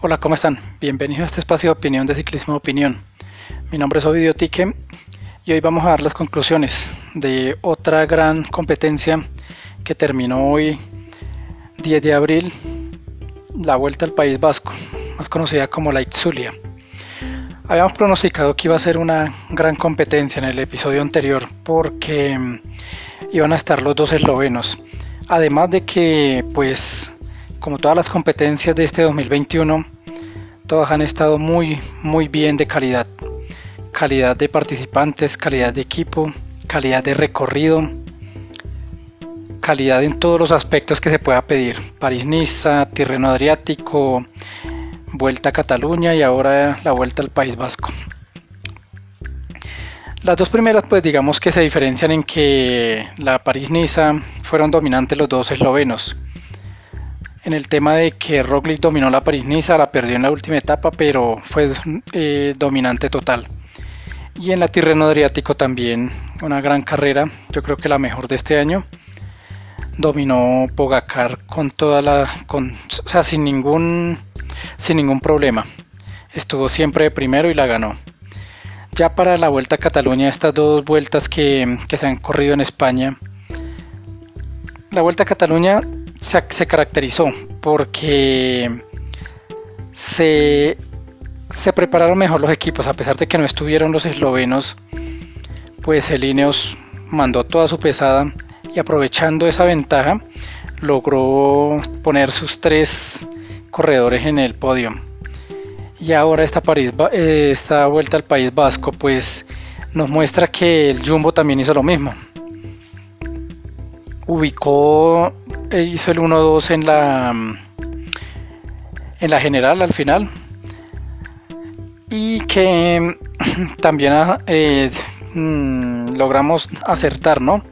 Hola, ¿cómo están? Bienvenidos a este espacio de opinión de ciclismo de opinión. Mi nombre es Ovidio Tique y hoy vamos a dar las conclusiones de otra gran competencia que terminó hoy 10 de abril, la Vuelta al País Vasco, más conocida como la Itzulia. Habíamos pronosticado que iba a ser una gran competencia en el episodio anterior porque mm, iban a estar los dos eslovenos. Además de que pues como todas las competencias de este 2021, todas han estado muy, muy bien de calidad. Calidad de participantes, calidad de equipo, calidad de recorrido, calidad en todos los aspectos que se pueda pedir. París-Niza, Tirreno Adriático, Vuelta a Cataluña y ahora la Vuelta al País Vasco. Las dos primeras pues digamos que se diferencian en que la París-Niza fueron dominantes los dos eslovenos en el tema de que Roglic dominó la París-Niza, la perdió en la última etapa, pero fue eh, dominante total. Y en la Tirreno Adriático también una gran carrera, yo creo que la mejor de este año. Dominó Pogacar con toda la, con, o sea, sin ningún, sin ningún problema. Estuvo siempre primero y la ganó. Ya para la Vuelta a Cataluña, estas dos vueltas que, que se han corrido en España, la Vuelta a Cataluña se, caracterizó porque se, prepararon mejor los equipos, a pesar de que no estuvieron los eslovenos, pues el Ineos mandó toda su pesada y aprovechando esa ventaja logró poner sus tres corredores en el podio. Y ahora esta, París, eh, esta vuelta al País Vasco pues nos muestra que el Jumbo también hizo lo mismo. Ubicó eh, hizo el 1-2 en la en la general al final y que también eh, mm, logramos acertar, ¿no?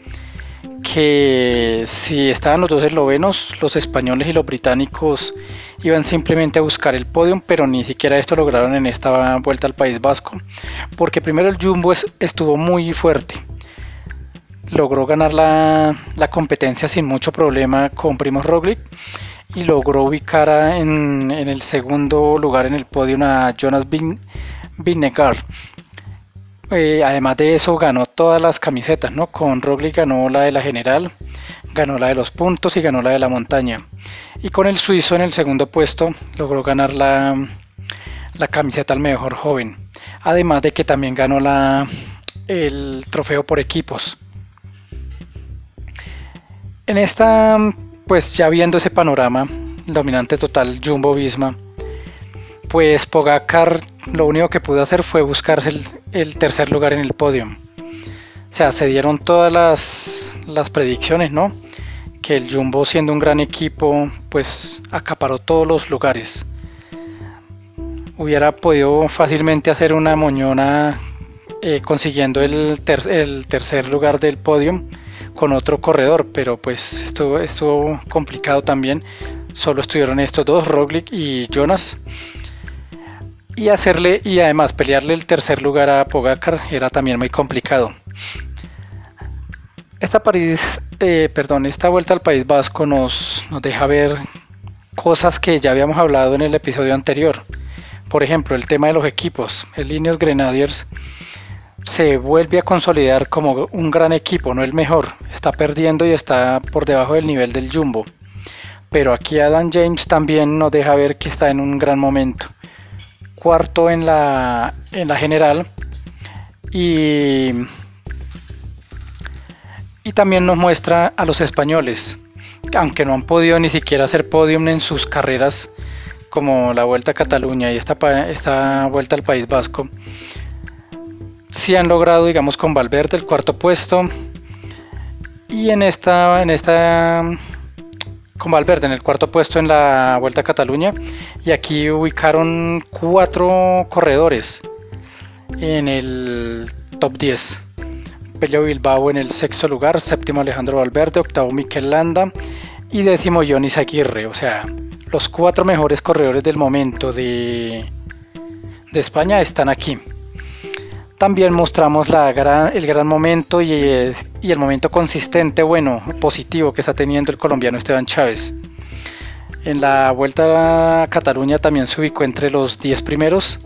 Que si estaban los dos eslovenos, los españoles y los británicos iban simplemente a buscar el podio, pero ni siquiera esto lograron en esta vuelta al País Vasco, porque primero el Jumbo estuvo muy fuerte logró ganar la, competencia sin mucho problema con Primo Roglic y logró ubicar en, el segundo lugar en el podio a Jonas Vingegaard. Eh, además de eso ganó todas las camisetas, ¿no? Con Roglic ganó la de la general, ganó la de los puntos y ganó la de la montaña. Y con el suizo en el segundo puesto logró ganar la, la camiseta al mejor joven. Además de que también ganó la, el trofeo por equipos. En esta, pues ya viendo ese panorama, dominante total Jumbo Visma, pues Pogacar lo único que pudo hacer fue buscarse el, tercer lugar en el podio. O sea, se dieron todas las, predicciones, ¿no? Que el Jumbo siendo un gran equipo, pues acaparó todos los lugares. Hubiera podido fácilmente hacer una moñona eh, consiguiendo el, el tercer lugar del podio con otro corredor, pero pues estuvo, estuvo complicado también. Solo estuvieron estos dos, Roglic y Jonas. Y hacerle y además pelearle el tercer lugar a Pogacar era también muy complicado. Esta París, eh, perdón, esta vuelta al País Vasco nos, nos deja ver cosas que ya habíamos hablado en el episodio anterior. Por ejemplo, el tema de los equipos. El Ineos Grenadiers se vuelve a consolidar como un gran equipo, no el mejor. Está perdiendo y está por debajo del nivel del Jumbo. Pero aquí Adam James también nos deja ver que está en un gran momento. Cuarto en la, en la general. Y, y también nos muestra a los españoles, aunque no han podido ni siquiera hacer podium en sus carreras como la Vuelta a Cataluña y esta, esta Vuelta al País Vasco si han logrado, digamos, con Valverde el cuarto puesto. Y en esta, en esta, con Valverde en el cuarto puesto en la Vuelta a Cataluña. Y aquí ubicaron cuatro corredores en el top 10. Pello Bilbao en el sexto lugar, séptimo Alejandro Valverde, octavo Miquel Landa y décimo Johnny Aguirre. O sea, los cuatro mejores corredores del momento de, de España están aquí. También mostramos el gran momento y, el momento consistente, bueno, positivo que está teniendo el colombiano Esteban Chávez. En la Vuelta a Cataluña también se ubicó entre los 10 primeros.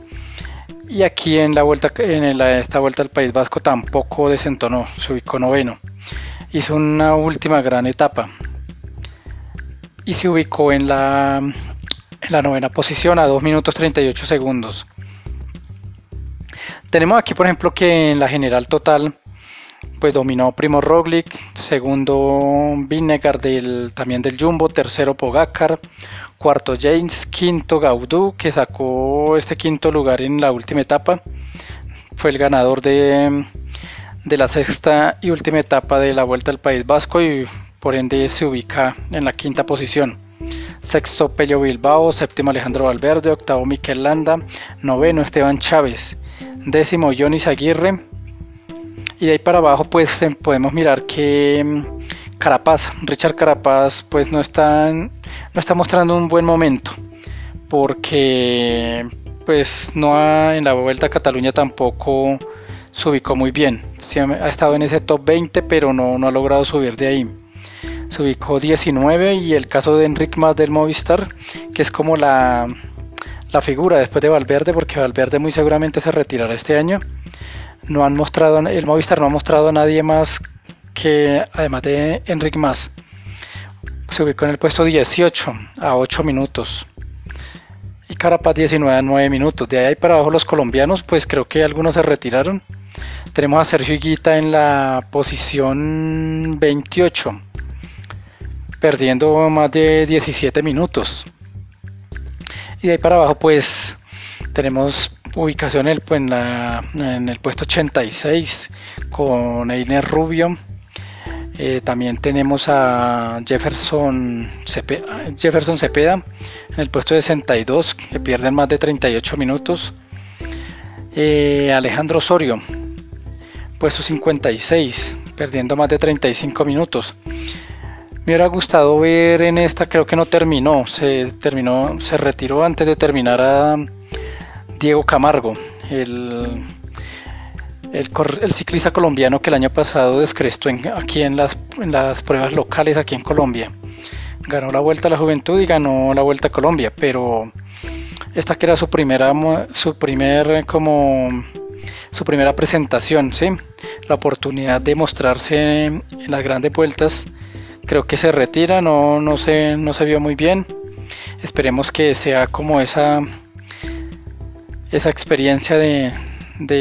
Y aquí en la vuelta en esta vuelta al País Vasco tampoco desentonó, se ubicó noveno. Hizo una última gran etapa y se ubicó en la, en la novena posición a 2 minutos 38 segundos. Tenemos aquí por ejemplo que en la general total pues dominó Primo Roglic, segundo Vinegar del, también del Jumbo, tercero Pogacar, cuarto James, quinto Gaudú, que sacó este quinto lugar en la última etapa, fue el ganador de, de la sexta y última etapa de la Vuelta al País Vasco y por ende se ubica en la quinta posición. Sexto Pello Bilbao, séptimo Alejandro Valverde, octavo Miquel Landa, noveno Esteban Chávez, décimo Jonis Aguirre, y de ahí para abajo pues em, podemos mirar que mm, Carapaz, Richard Carapaz pues no está, no está mostrando un buen momento porque pues no ha, en la vuelta a Cataluña tampoco se ubicó muy bien. ha estado en ese top 20 pero no, no ha logrado subir de ahí. Se ubicó 19 y el caso de Enric Mas del Movistar que es como la, la figura después de Valverde porque Valverde muy seguramente se retirará este año no han mostrado, el Movistar no ha mostrado a nadie más que, además de Enric Mas, se ubicó en el puesto 18 a 8 minutos. Y Carapaz 19 a 9 minutos. De ahí para abajo los colombianos, pues creo que algunos se retiraron. Tenemos a Sergio Higuita en la posición 28, perdiendo más de 17 minutos. Y de ahí para abajo, pues tenemos ubicación en el, en, el puesto 86 con Einer Rubio. Eh, también tenemos a Jefferson Cepeda, Jefferson Cepeda en el puesto 62 que pierden más de 38 minutos. Eh, Alejandro Osorio, puesto 56, perdiendo más de 35 minutos. Me hubiera gustado ver en esta, creo que no terminó, se terminó, se retiró antes de terminar a Diego Camargo, el, el, ciclista colombiano que el año pasado descrestó aquí en las, en las pruebas locales aquí en Colombia. Ganó la Vuelta a la Juventud y ganó la Vuelta a Colombia, pero esta que era su primera su primer como su primera presentación, ¿sí? La oportunidad de mostrarse en las grandes vueltas. Creo que se retira, no, no, se, no se vio muy bien. Esperemos que sea como esa esa experiencia de,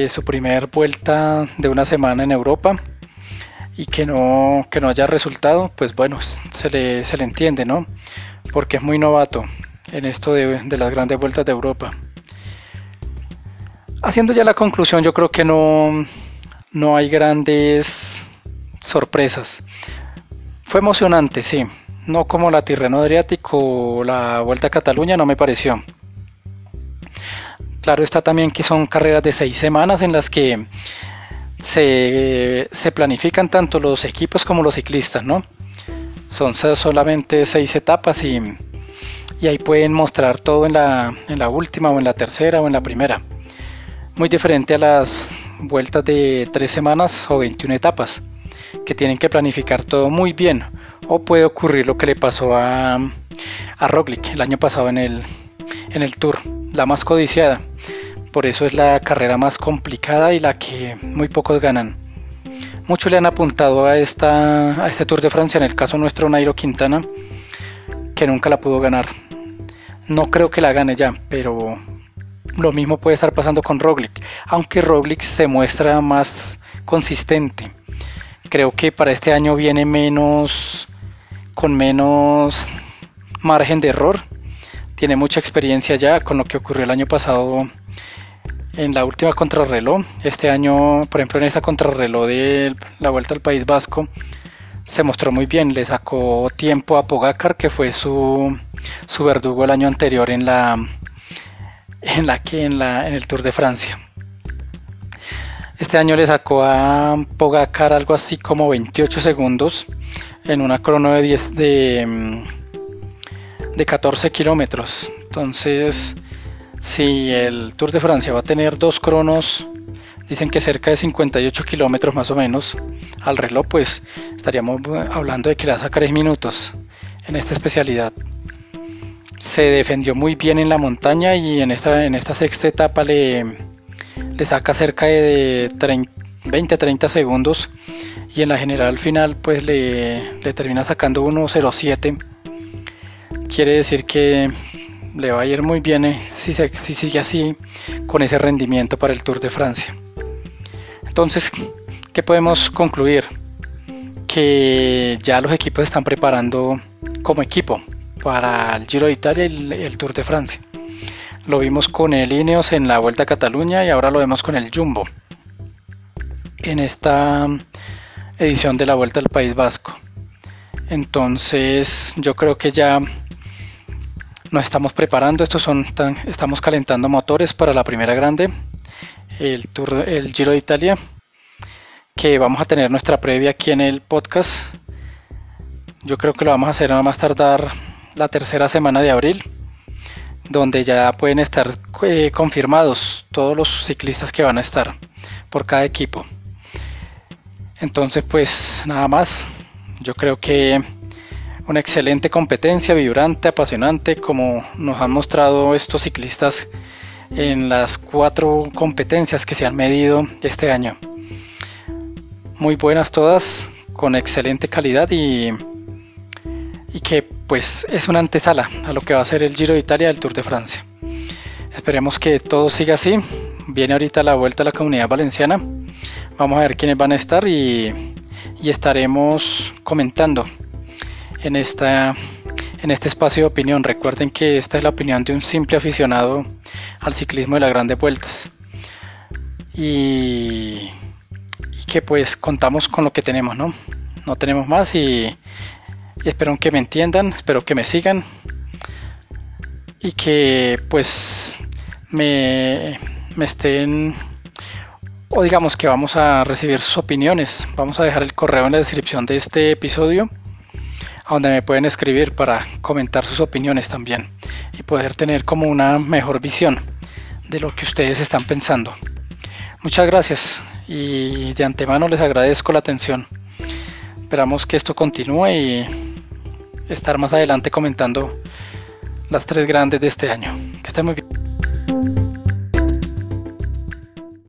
su primer vuelta de una semana en Europa y que no, que no haya resultado, pues bueno, se le, se le entiende, ¿no? Porque es muy novato en esto de, de, las grandes vueltas de Europa. Haciendo ya la conclusión, yo creo que no, no hay grandes sorpresas. Fue emocionante, sí. No como la Tirreno Adriático o la Vuelta a Cataluña, no me pareció. Claro está también que son carreras de seis semanas en las que se, planifican tanto los equipos como los ciclistas, ¿no? Son solamente seis etapas y, ahí pueden mostrar todo en la, en la última o en la tercera o en la primera. Muy diferente a las vueltas de tres semanas o 21 etapas, que tienen que planificar todo muy bien. O puede ocurrir lo que le pasó a, a Roglic el año pasado en el, en el Tour la más codiciada. Por eso es la carrera más complicada y la que muy pocos ganan. Muchos le han apuntado a, esta, a este Tour de Francia, en el caso nuestro Nairo Quintana, que nunca la pudo ganar. No creo que la gane ya, pero lo mismo puede estar pasando con Roglic, aunque Roglic se muestra más consistente. Creo que para este año viene menos con menos margen de error tiene mucha experiencia ya con lo que ocurrió el año pasado en la última contrarreloj. Este año, por ejemplo, en esa contrarreloj de la Vuelta al País Vasco, se mostró muy bien. Le sacó tiempo a Pogacar, que fue su, su verdugo el año anterior en la en la que en la en el Tour de Francia. Este año le sacó a Pogacar algo así como 28 segundos en una crono de 10 de de 14 kilómetros. Entonces, si el Tour de Francia va a tener dos cronos, dicen que cerca de 58 kilómetros más o menos al reloj, pues estaríamos hablando de que la saca 3 minutos en esta especialidad. se defendió muy bien en la montaña y en esta, en esta sexta etapa le, le saca cerca de 20-30 segundos y en la general final pues le, termina sacando 1.07 quiere decir que le va a ir muy bien eh, si, si sigue así con ese rendimiento para el Tour de Francia entonces ¿qué podemos concluir? que ya los equipos están preparando como equipo para el Giro de Italia y el, Tour de Francia. Lo vimos con el Ineos en la Vuelta a Cataluña y ahora lo vemos con el Jumbo en esta edición de la Vuelta al País Vasco. Entonces yo creo que ya nos estamos preparando, estos son estamos calentando motores para la primera grande, el Tour, el Giro de Italia, que vamos a tener nuestra previa aquí en el podcast. Yo creo que lo vamos a hacer a más tardar la tercera semana de abril, donde ya pueden estar eh, confirmados todos los ciclistas que van a estar por cada equipo. Entonces, pues nada más. Yo creo que una excelente competencia, vibrante, apasionante, como nos han mostrado estos ciclistas en las cuatro competencias que se han medido este año. Muy buenas todas, con excelente calidad y y que pues es una antesala a lo que va a ser el Giro de Italia del Tour de Francia. Esperemos que todo siga así. Viene ahorita la vuelta a la comunidad valenciana. Vamos a ver quiénes van a estar y, y estaremos comentando en, esta, en este espacio de opinión. Recuerden que esta es la opinión de un simple aficionado al ciclismo de las grandes vueltas. Y, y que pues contamos con lo que tenemos, ¿no? No tenemos más y y espero que me entiendan, espero que me sigan y que pues me, me estén o digamos que vamos a recibir sus opiniones. Vamos a dejar el correo en la descripción de este episodio a donde me pueden escribir para comentar sus opiniones también y poder tener como una mejor visión de lo que ustedes están pensando. Muchas gracias y de antemano les agradezco la atención. Esperamos que esto continúe y estar más adelante comentando las tres grandes de este año. Que estén muy bien.